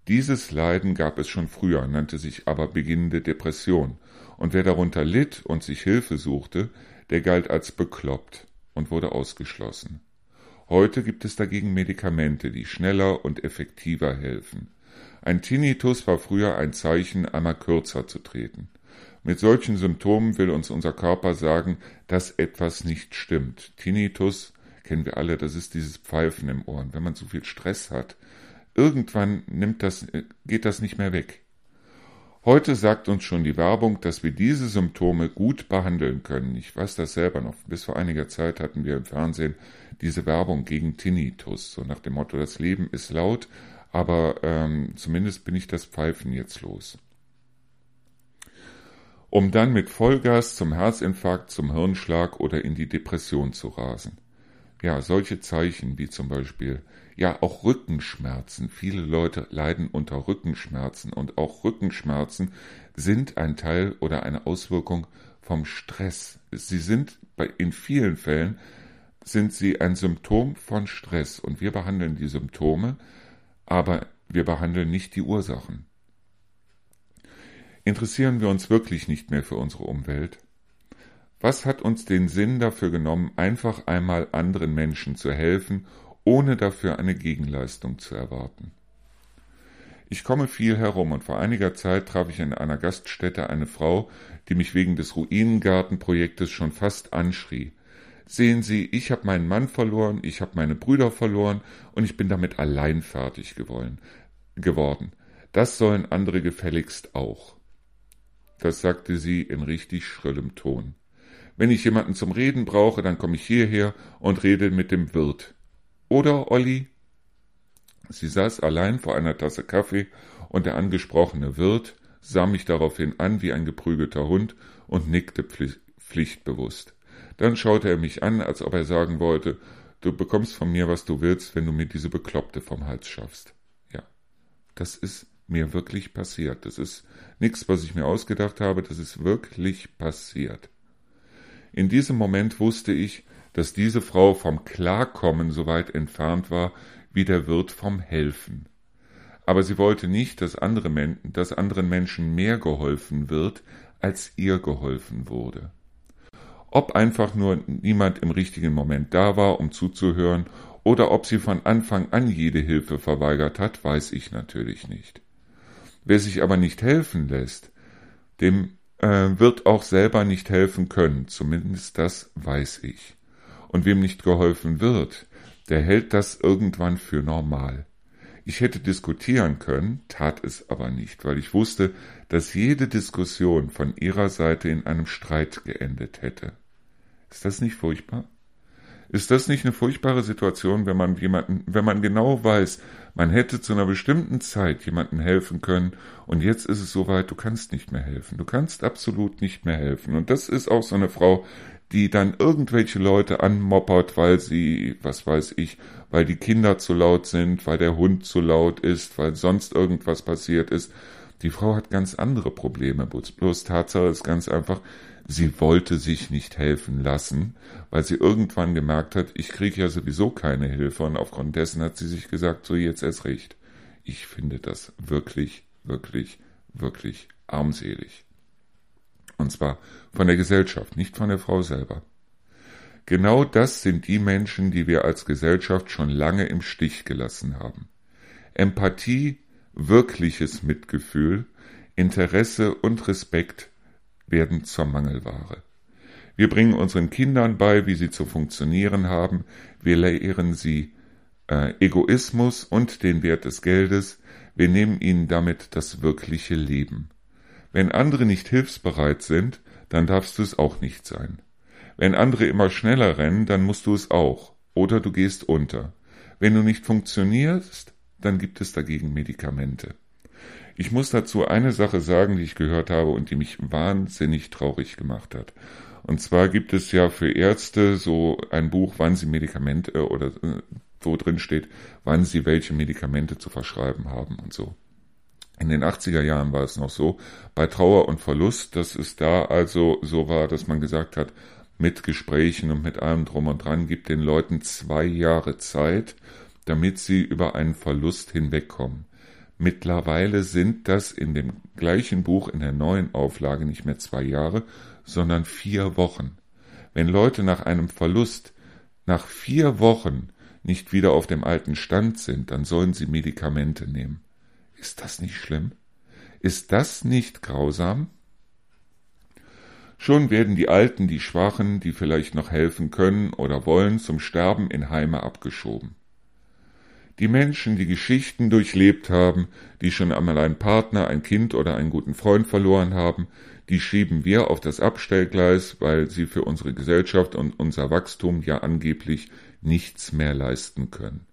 [SPEAKER 1] Dieses Leiden gab es schon früher, nannte sich aber beginnende Depression, und wer darunter litt und sich Hilfe suchte, der galt als bekloppt und wurde ausgeschlossen. Heute gibt es dagegen Medikamente, die schneller und effektiver helfen. Ein Tinnitus war früher ein Zeichen, einmal kürzer zu treten. Mit solchen Symptomen will uns unser Körper sagen, dass etwas nicht stimmt. Tinnitus kennen wir alle, das ist dieses Pfeifen im Ohren. Wenn man zu viel Stress hat, Irgendwann nimmt das, geht das nicht mehr weg. Heute sagt uns schon die Werbung, dass wir diese Symptome gut behandeln können. Ich weiß das selber noch. Bis vor einiger Zeit hatten wir im Fernsehen diese Werbung gegen Tinnitus, so nach dem Motto, das Leben ist laut, aber ähm, zumindest bin ich das Pfeifen jetzt los. Um dann mit Vollgas zum Herzinfarkt, zum Hirnschlag oder in die Depression zu rasen. Ja, solche Zeichen wie zum Beispiel ja auch Rückenschmerzen. Viele Leute leiden unter Rückenschmerzen und auch Rückenschmerzen sind ein Teil oder eine Auswirkung vom Stress. Sie sind bei, in vielen Fällen sind sie ein Symptom von Stress und wir behandeln die Symptome, aber wir behandeln nicht die Ursachen. Interessieren wir uns wirklich nicht mehr für unsere Umwelt? Was hat uns den Sinn dafür genommen, einfach einmal anderen Menschen zu helfen ohne dafür eine Gegenleistung zu erwarten. Ich komme viel herum und vor einiger Zeit traf ich in einer Gaststätte eine Frau, die mich wegen des Ruinengartenprojektes schon fast anschrie. Sehen Sie, ich habe meinen Mann verloren, ich habe meine Brüder verloren und ich bin damit allein fertig gewollen, geworden. Das sollen andere gefälligst auch. Das sagte sie in richtig schrillem Ton. Wenn ich jemanden zum Reden brauche, dann komme ich hierher und rede mit dem Wirt. Oder, Olli? Sie saß allein vor einer Tasse Kaffee, und der angesprochene Wirt sah mich daraufhin an wie ein geprügelter Hund und nickte pflichtbewusst. Dann schaute er mich an, als ob er sagen wollte, du bekommst von mir, was du willst, wenn du mir diese Bekloppte vom Hals schaffst. Ja, das ist mir wirklich passiert. Das ist nichts, was ich mir ausgedacht habe, das ist wirklich passiert. In diesem Moment wusste ich, dass diese Frau vom Klarkommen so weit entfernt war wie der Wirt vom Helfen. Aber sie wollte nicht, dass, andere Men dass anderen Menschen mehr geholfen wird, als ihr geholfen wurde. Ob einfach nur niemand im richtigen Moment da war, um zuzuhören, oder ob sie von Anfang an jede Hilfe verweigert hat, weiß ich natürlich nicht. Wer sich aber nicht helfen lässt, dem äh, wird auch selber nicht helfen können, zumindest das weiß ich. Und wem nicht geholfen wird, der hält das irgendwann für normal. Ich hätte diskutieren können, tat es aber nicht, weil ich wusste, dass jede Diskussion von ihrer Seite in einem Streit geendet hätte. Ist das nicht furchtbar? Ist das nicht eine furchtbare Situation, wenn man jemanden, wenn man genau weiß, man hätte zu einer bestimmten Zeit jemanden helfen können und jetzt ist es soweit, du kannst nicht mehr helfen. Du kannst absolut nicht mehr helfen. Und das ist auch so eine Frau, die dann irgendwelche Leute anmoppert, weil sie, was weiß ich, weil die Kinder zu laut sind, weil der Hund zu laut ist, weil sonst irgendwas passiert ist. Die Frau hat ganz andere Probleme. Bloß Tatsache ist ganz einfach, sie wollte sich nicht helfen lassen, weil sie irgendwann gemerkt hat, ich kriege ja sowieso keine Hilfe und aufgrund dessen hat sie sich gesagt, so jetzt erst recht. Ich finde das wirklich, wirklich, wirklich armselig. Und zwar von der Gesellschaft, nicht von der Frau selber. Genau das sind die Menschen, die wir als Gesellschaft schon lange im Stich gelassen haben. Empathie, wirkliches Mitgefühl, Interesse und Respekt werden zur Mangelware. Wir bringen unseren Kindern bei, wie sie zu funktionieren haben, wir lehren sie äh, Egoismus und den Wert des Geldes, wir nehmen ihnen damit das wirkliche Leben. Wenn andere nicht hilfsbereit sind, dann darfst du es auch nicht sein. Wenn andere immer schneller rennen, dann musst du es auch. Oder du gehst unter. Wenn du nicht funktionierst, dann gibt es dagegen Medikamente. Ich muss dazu eine Sache sagen, die ich gehört habe und die mich wahnsinnig traurig gemacht hat. Und zwar gibt es ja für Ärzte so ein Buch, wann sie Medikamente oder äh, wo drin steht, wann sie welche Medikamente zu verschreiben haben und so. In den 80er Jahren war es noch so, bei Trauer und Verlust, dass es da also so war, dass man gesagt hat, mit Gesprächen und mit allem drum und dran, gibt den Leuten zwei Jahre Zeit, damit sie über einen Verlust hinwegkommen. Mittlerweile sind das in dem gleichen Buch in der neuen Auflage nicht mehr zwei Jahre, sondern vier Wochen. Wenn Leute nach einem Verlust nach vier Wochen nicht wieder auf dem alten Stand sind, dann sollen sie Medikamente nehmen. Ist das nicht schlimm? Ist das nicht grausam? Schon werden die Alten, die Schwachen, die vielleicht noch helfen können oder wollen, zum Sterben in Heime abgeschoben. Die Menschen, die Geschichten durchlebt haben, die schon einmal einen Partner, ein Kind oder einen guten Freund verloren haben, die schieben wir auf das Abstellgleis, weil sie für unsere Gesellschaft und unser Wachstum ja angeblich nichts mehr leisten können.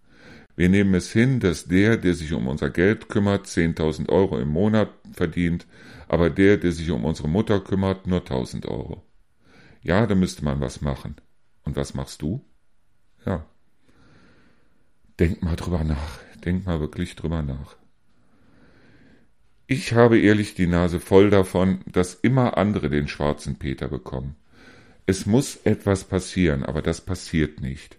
[SPEAKER 1] Wir nehmen es hin, dass der, der sich um unser Geld kümmert, 10.000 Euro im Monat verdient, aber der, der sich um unsere Mutter kümmert, nur 1000 Euro. Ja, da müsste man was machen. Und was machst du? Ja. Denk mal drüber nach. Denk mal wirklich drüber nach. Ich habe ehrlich die Nase voll davon, dass immer andere den schwarzen Peter bekommen. Es muss etwas passieren, aber das passiert nicht.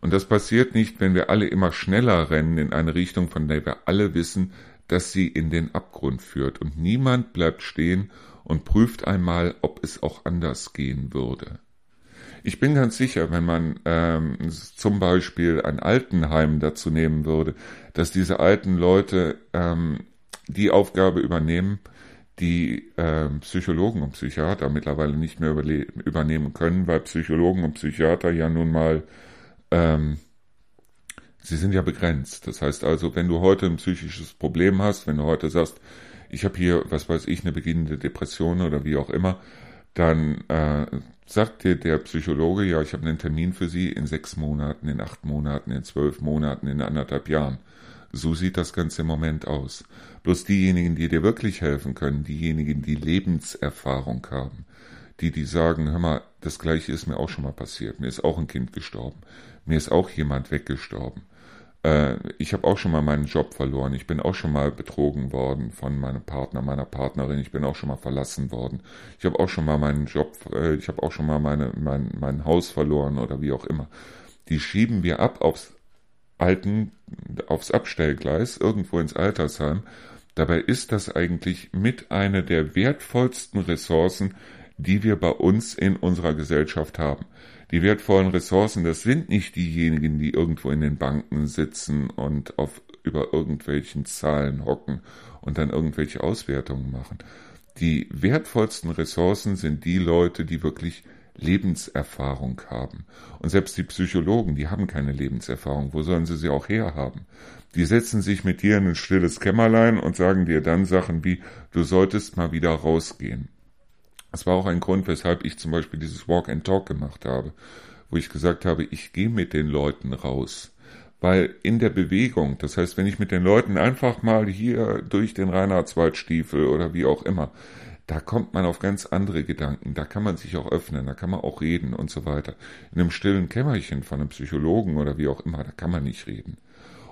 [SPEAKER 1] Und das passiert nicht, wenn wir alle immer schneller rennen in eine Richtung, von der wir alle wissen, dass sie in den Abgrund führt. Und niemand bleibt stehen und prüft einmal, ob es auch anders gehen würde. Ich bin ganz sicher, wenn man ähm, zum Beispiel ein Altenheim dazu nehmen würde, dass diese alten Leute ähm, die Aufgabe übernehmen, die äh, Psychologen und Psychiater mittlerweile nicht mehr übernehmen können, weil Psychologen und Psychiater ja nun mal, ähm, sie sind ja begrenzt. Das heißt also, wenn du heute ein psychisches Problem hast, wenn du heute sagst, ich habe hier, was weiß ich, eine beginnende Depression oder wie auch immer, dann äh, sagt dir der Psychologe, ja, ich habe einen Termin für Sie in sechs Monaten, in acht Monaten, in zwölf Monaten, in anderthalb Jahren. So sieht das Ganze im Moment aus. Bloß diejenigen, die dir wirklich helfen können, diejenigen, die Lebenserfahrung haben, die, die sagen, hör mal, das gleiche ist mir auch schon mal passiert, mir ist auch ein Kind gestorben, mir ist auch jemand weggestorben. Äh, ich habe auch schon mal meinen Job verloren, ich bin auch schon mal betrogen worden von meinem Partner, meiner Partnerin, ich bin auch schon mal verlassen worden, ich habe auch schon mal meinen Job, äh, ich habe auch schon mal meine, mein, mein Haus verloren oder wie auch immer. Die schieben wir ab aufs alten, aufs Abstellgleis, irgendwo ins Altersheim. Dabei ist das eigentlich mit einer der wertvollsten Ressourcen, die wir bei uns in unserer Gesellschaft haben. Die wertvollen Ressourcen, das sind nicht diejenigen, die irgendwo in den Banken sitzen und auf über irgendwelchen Zahlen hocken und dann irgendwelche Auswertungen machen. Die wertvollsten Ressourcen sind die Leute, die wirklich Lebenserfahrung haben. Und selbst die Psychologen, die haben keine Lebenserfahrung. Wo sollen sie sie auch herhaben? Die setzen sich mit dir in ein stilles Kämmerlein und sagen dir dann Sachen wie, du solltest mal wieder rausgehen. Das war auch ein Grund, weshalb ich zum Beispiel dieses Walk and Talk gemacht habe, wo ich gesagt habe, ich gehe mit den Leuten raus. Weil in der Bewegung, das heißt, wenn ich mit den Leuten einfach mal hier durch den Reinhardswaldstiefel oder wie auch immer, da kommt man auf ganz andere Gedanken, da kann man sich auch öffnen, da kann man auch reden und so weiter. In einem stillen Kämmerchen von einem Psychologen oder wie auch immer, da kann man nicht reden.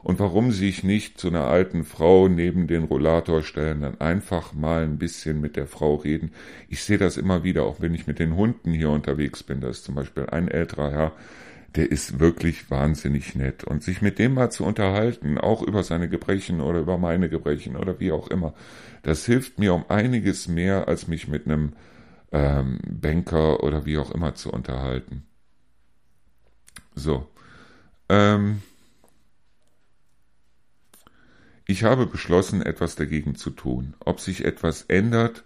[SPEAKER 1] Und warum sich nicht zu einer alten Frau neben den Rollator stellen, dann einfach mal ein bisschen mit der Frau reden. Ich sehe das immer wieder, auch wenn ich mit den Hunden hier unterwegs bin. Da ist zum Beispiel ein älterer Herr, der ist wirklich wahnsinnig nett. Und sich mit dem mal zu unterhalten, auch über seine Gebrechen oder über meine Gebrechen oder wie auch immer, das hilft mir um einiges mehr, als mich mit einem ähm, Banker oder wie auch immer zu unterhalten. So. Ähm, ich habe beschlossen, etwas dagegen zu tun. Ob sich etwas ändert,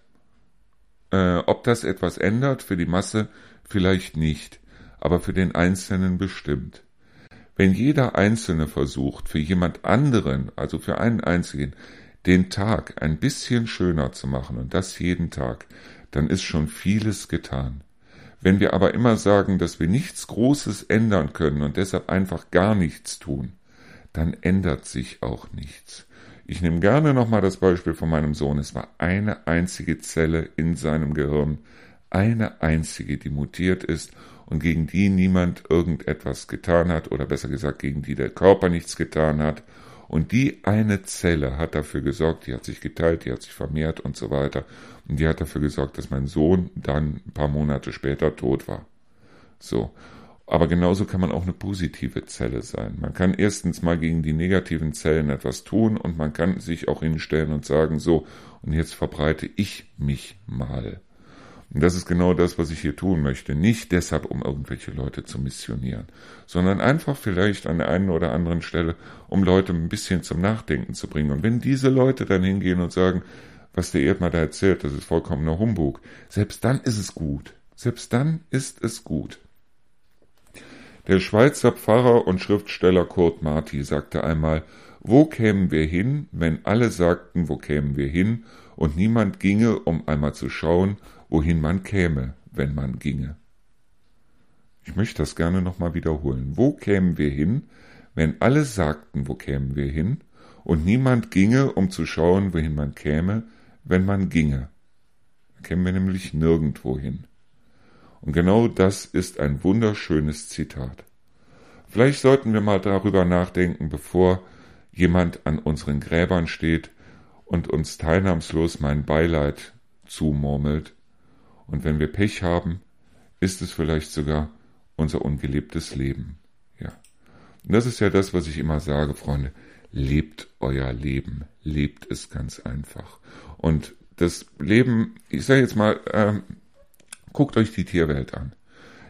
[SPEAKER 1] äh, ob das etwas ändert für die Masse, vielleicht nicht, aber für den Einzelnen bestimmt. Wenn jeder Einzelne versucht, für jemand anderen, also für einen einzigen, den Tag ein bisschen schöner zu machen und das jeden Tag, dann ist schon vieles getan. Wenn wir aber immer sagen, dass wir nichts Großes ändern können und deshalb einfach gar nichts tun, dann ändert sich auch nichts. Ich nehme gerne nochmal das Beispiel von meinem Sohn. Es war eine einzige Zelle in seinem Gehirn, eine einzige, die mutiert ist und gegen die niemand irgendetwas getan hat oder besser gesagt, gegen die der Körper nichts getan hat. Und die eine Zelle hat dafür gesorgt, die hat sich geteilt, die hat sich vermehrt und so weiter. Und die hat dafür gesorgt, dass mein Sohn dann ein paar Monate später tot war. So. Aber genauso kann man auch eine positive Zelle sein. Man kann erstens mal gegen die negativen Zellen etwas tun und man kann sich auch hinstellen und sagen, so, und jetzt verbreite ich mich mal. Und das ist genau das, was ich hier tun möchte. Nicht deshalb, um irgendwelche Leute zu missionieren, sondern einfach vielleicht an der einen oder anderen Stelle, um Leute ein bisschen zum Nachdenken zu bringen. Und wenn diese Leute dann hingehen und sagen, was der Erdmann da erzählt, das ist vollkommener Humbug, selbst dann ist es gut. Selbst dann ist es gut. Der Schweizer Pfarrer und Schriftsteller Kurt Marti sagte einmal, wo kämen wir hin, wenn alle sagten, wo kämen wir hin, und niemand ginge, um einmal zu schauen, wohin man käme, wenn man ginge. Ich möchte das gerne nochmal wiederholen. Wo kämen wir hin, wenn alle sagten, wo kämen wir hin, und niemand ginge, um zu schauen, wohin man käme, wenn man ginge? Dann kämen wir nämlich nirgendwo hin. Und genau das ist ein wunderschönes Zitat. Vielleicht sollten wir mal darüber nachdenken, bevor jemand an unseren Gräbern steht und uns teilnahmslos mein Beileid zumurmelt. Und wenn wir Pech haben, ist es vielleicht sogar unser ungelebtes Leben. Ja. Und das ist ja das, was ich immer sage, Freunde. Lebt euer Leben. Lebt es ganz einfach. Und das Leben, ich sage jetzt mal, ähm, Guckt euch die Tierwelt an.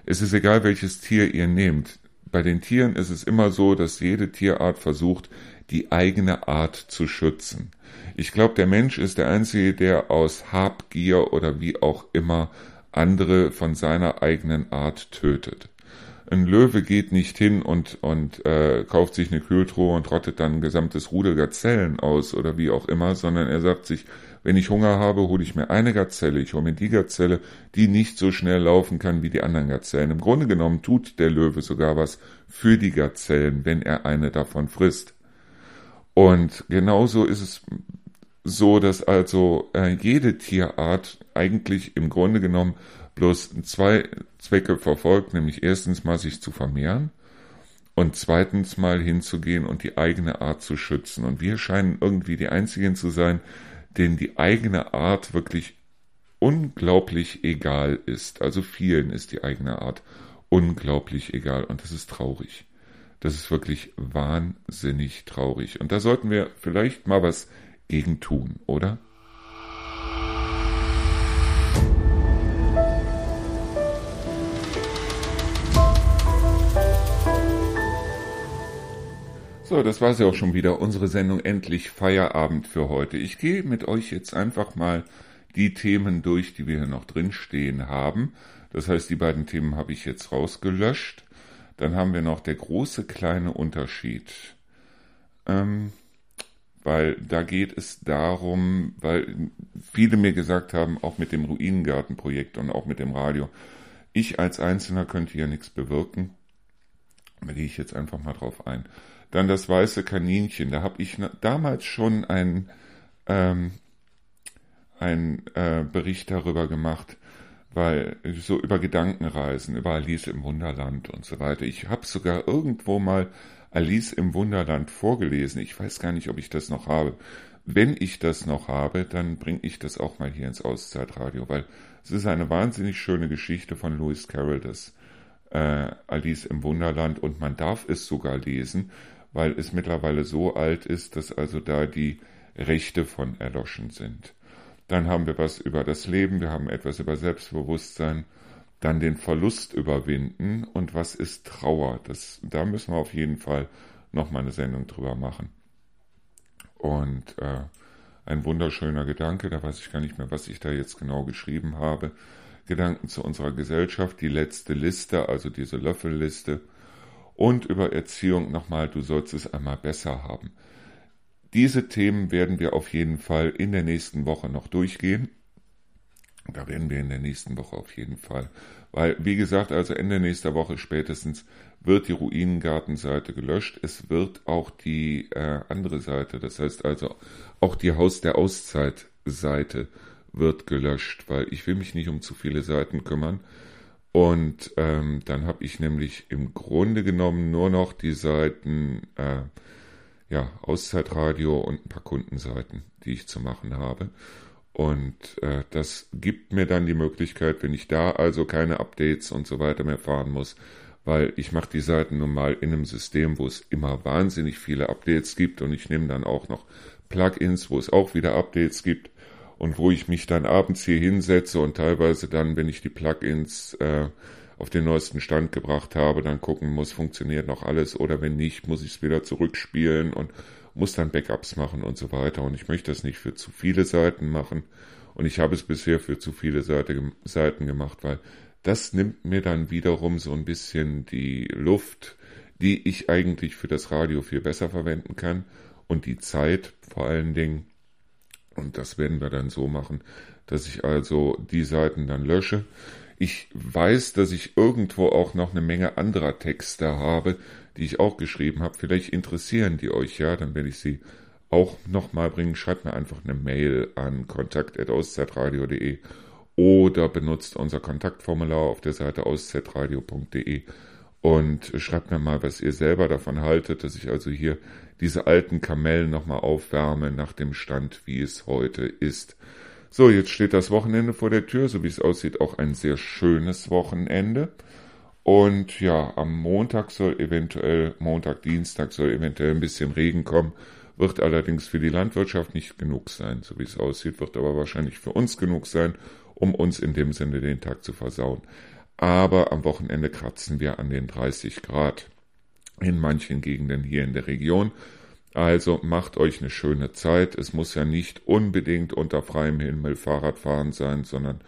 [SPEAKER 1] Es ist egal, welches Tier ihr nehmt. Bei den Tieren ist es immer so, dass jede Tierart versucht, die eigene Art zu schützen. Ich glaube, der Mensch ist der Einzige, der aus Habgier oder wie auch immer andere von seiner eigenen Art tötet. Ein Löwe geht nicht hin und, und äh, kauft sich eine Kühltruhe und rottet dann ein gesamtes Rudel Gazellen aus oder wie auch immer, sondern er sagt sich, wenn ich Hunger habe, hole ich mir eine Gazelle. Ich hole mir die Gazelle, die nicht so schnell laufen kann wie die anderen Gazellen. Im Grunde genommen tut der Löwe sogar was für die Gazellen, wenn er eine davon frisst. Und genauso ist es so, dass also äh, jede Tierart eigentlich im Grunde genommen bloß zwei Zwecke verfolgt, nämlich erstens mal sich zu vermehren und zweitens mal hinzugehen und die eigene Art zu schützen. Und wir scheinen irgendwie die einzigen zu sein, denen die eigene Art wirklich unglaublich egal ist. Also vielen ist die eigene Art unglaublich egal und das ist traurig. Das ist wirklich wahnsinnig traurig. Und da sollten wir vielleicht mal was gegen tun, oder? So, das war's ja auch schon wieder. Unsere Sendung endlich Feierabend für heute. Ich gehe mit euch jetzt einfach mal die Themen durch, die wir hier noch drinstehen haben. Das heißt, die beiden Themen habe ich jetzt rausgelöscht. Dann haben wir noch der große kleine Unterschied. Ähm, weil da geht es darum, weil viele mir gesagt haben, auch mit dem Ruinengartenprojekt und auch mit dem Radio, ich als Einzelner könnte hier nichts bewirken. Da gehe ich jetzt einfach mal drauf ein. Dann das weiße Kaninchen. Da habe ich damals schon einen ähm, ein, äh, Bericht darüber gemacht, weil so über Gedankenreisen, über Alice im Wunderland und so weiter. Ich habe sogar irgendwo mal Alice im Wunderland vorgelesen. Ich weiß gar nicht, ob ich das noch habe. Wenn ich das noch habe, dann bringe ich das auch mal hier ins Auszeitradio, weil es ist eine wahnsinnig schöne Geschichte von Lewis Carroll, das äh, Alice im Wunderland, und man darf es sogar lesen, weil es mittlerweile so alt ist, dass also da die Rechte von erloschen sind. Dann haben wir was über das Leben, wir haben etwas über Selbstbewusstsein, dann den Verlust überwinden und was ist Trauer. Das, da müssen wir auf jeden Fall nochmal eine Sendung drüber machen. Und äh, ein wunderschöner Gedanke, da weiß ich gar nicht mehr, was ich da jetzt genau geschrieben habe. Gedanken zu unserer Gesellschaft, die letzte Liste, also diese Löffelliste. Und über Erziehung nochmal, du sollst es einmal besser haben. Diese Themen werden wir auf jeden Fall in der nächsten Woche noch durchgehen. Da werden wir in der nächsten Woche auf jeden Fall. Weil, wie gesagt, also Ende nächster Woche spätestens wird die Ruinengartenseite gelöscht. Es wird auch die äh, andere Seite, das heißt also auch die Haus der Auszeit Seite wird gelöscht, weil ich will mich nicht um zu viele Seiten kümmern. Und ähm, dann habe ich nämlich im Grunde genommen nur noch die Seiten äh, ja, Auszeitradio und ein paar Kundenseiten, die ich zu machen habe. Und äh, das gibt mir dann die Möglichkeit, wenn ich da also keine Updates und so weiter mehr fahren muss, weil ich mache die Seiten nun mal in einem System, wo es immer wahnsinnig viele Updates gibt und ich nehme dann auch noch Plugins, wo es auch wieder Updates gibt und wo ich mich dann abends hier hinsetze und teilweise dann, wenn ich die Plugins äh, auf den neuesten Stand gebracht habe, dann gucken muss, funktioniert noch alles oder wenn nicht, muss ich es wieder zurückspielen und muss dann Backups machen und so weiter. Und ich möchte das nicht für zu viele Seiten machen. Und ich habe es bisher für zu viele Seite, Seiten gemacht, weil das nimmt mir dann wiederum so ein bisschen die Luft, die ich eigentlich für das Radio viel besser verwenden kann und die Zeit vor allen Dingen. Und das werden wir dann so machen, dass ich also die Seiten dann lösche. Ich weiß, dass ich irgendwo auch noch eine Menge anderer Texte habe, die ich auch geschrieben habe. Vielleicht interessieren die euch ja, dann werde ich sie auch nochmal bringen. Schreibt mir einfach eine Mail an kontakt.auszeitradio.de oder benutzt unser Kontaktformular auf der Seite auszeitradio.de und schreibt mir mal, was ihr selber davon haltet, dass ich also hier diese alten Kamellen nochmal aufwärme nach dem Stand, wie es heute ist. So, jetzt steht das Wochenende vor der Tür, so wie es aussieht, auch ein sehr schönes Wochenende. Und ja, am Montag soll eventuell, Montag, Dienstag soll eventuell ein bisschen Regen kommen, wird allerdings für die Landwirtschaft nicht genug sein, so wie es aussieht, wird aber wahrscheinlich für uns genug sein, um uns in dem Sinne den Tag zu versauen. Aber am Wochenende kratzen wir an den 30 Grad in manchen Gegenden hier in der Region. Also macht euch eine schöne Zeit. Es muss ja nicht unbedingt unter freiem Himmel Fahrradfahren sein, sondern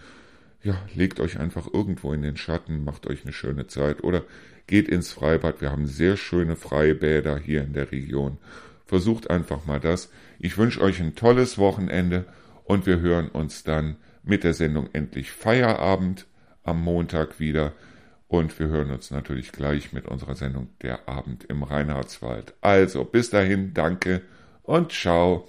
[SPEAKER 1] ja, legt euch einfach irgendwo in den Schatten, macht euch eine schöne Zeit oder geht ins Freibad. Wir haben sehr schöne Freibäder hier in der Region. Versucht einfach mal das. Ich wünsche euch ein tolles Wochenende und wir hören uns dann mit der Sendung endlich Feierabend am Montag wieder. Und wir hören uns natürlich gleich mit unserer Sendung Der Abend im Reinhardswald. Also bis dahin, danke und ciao.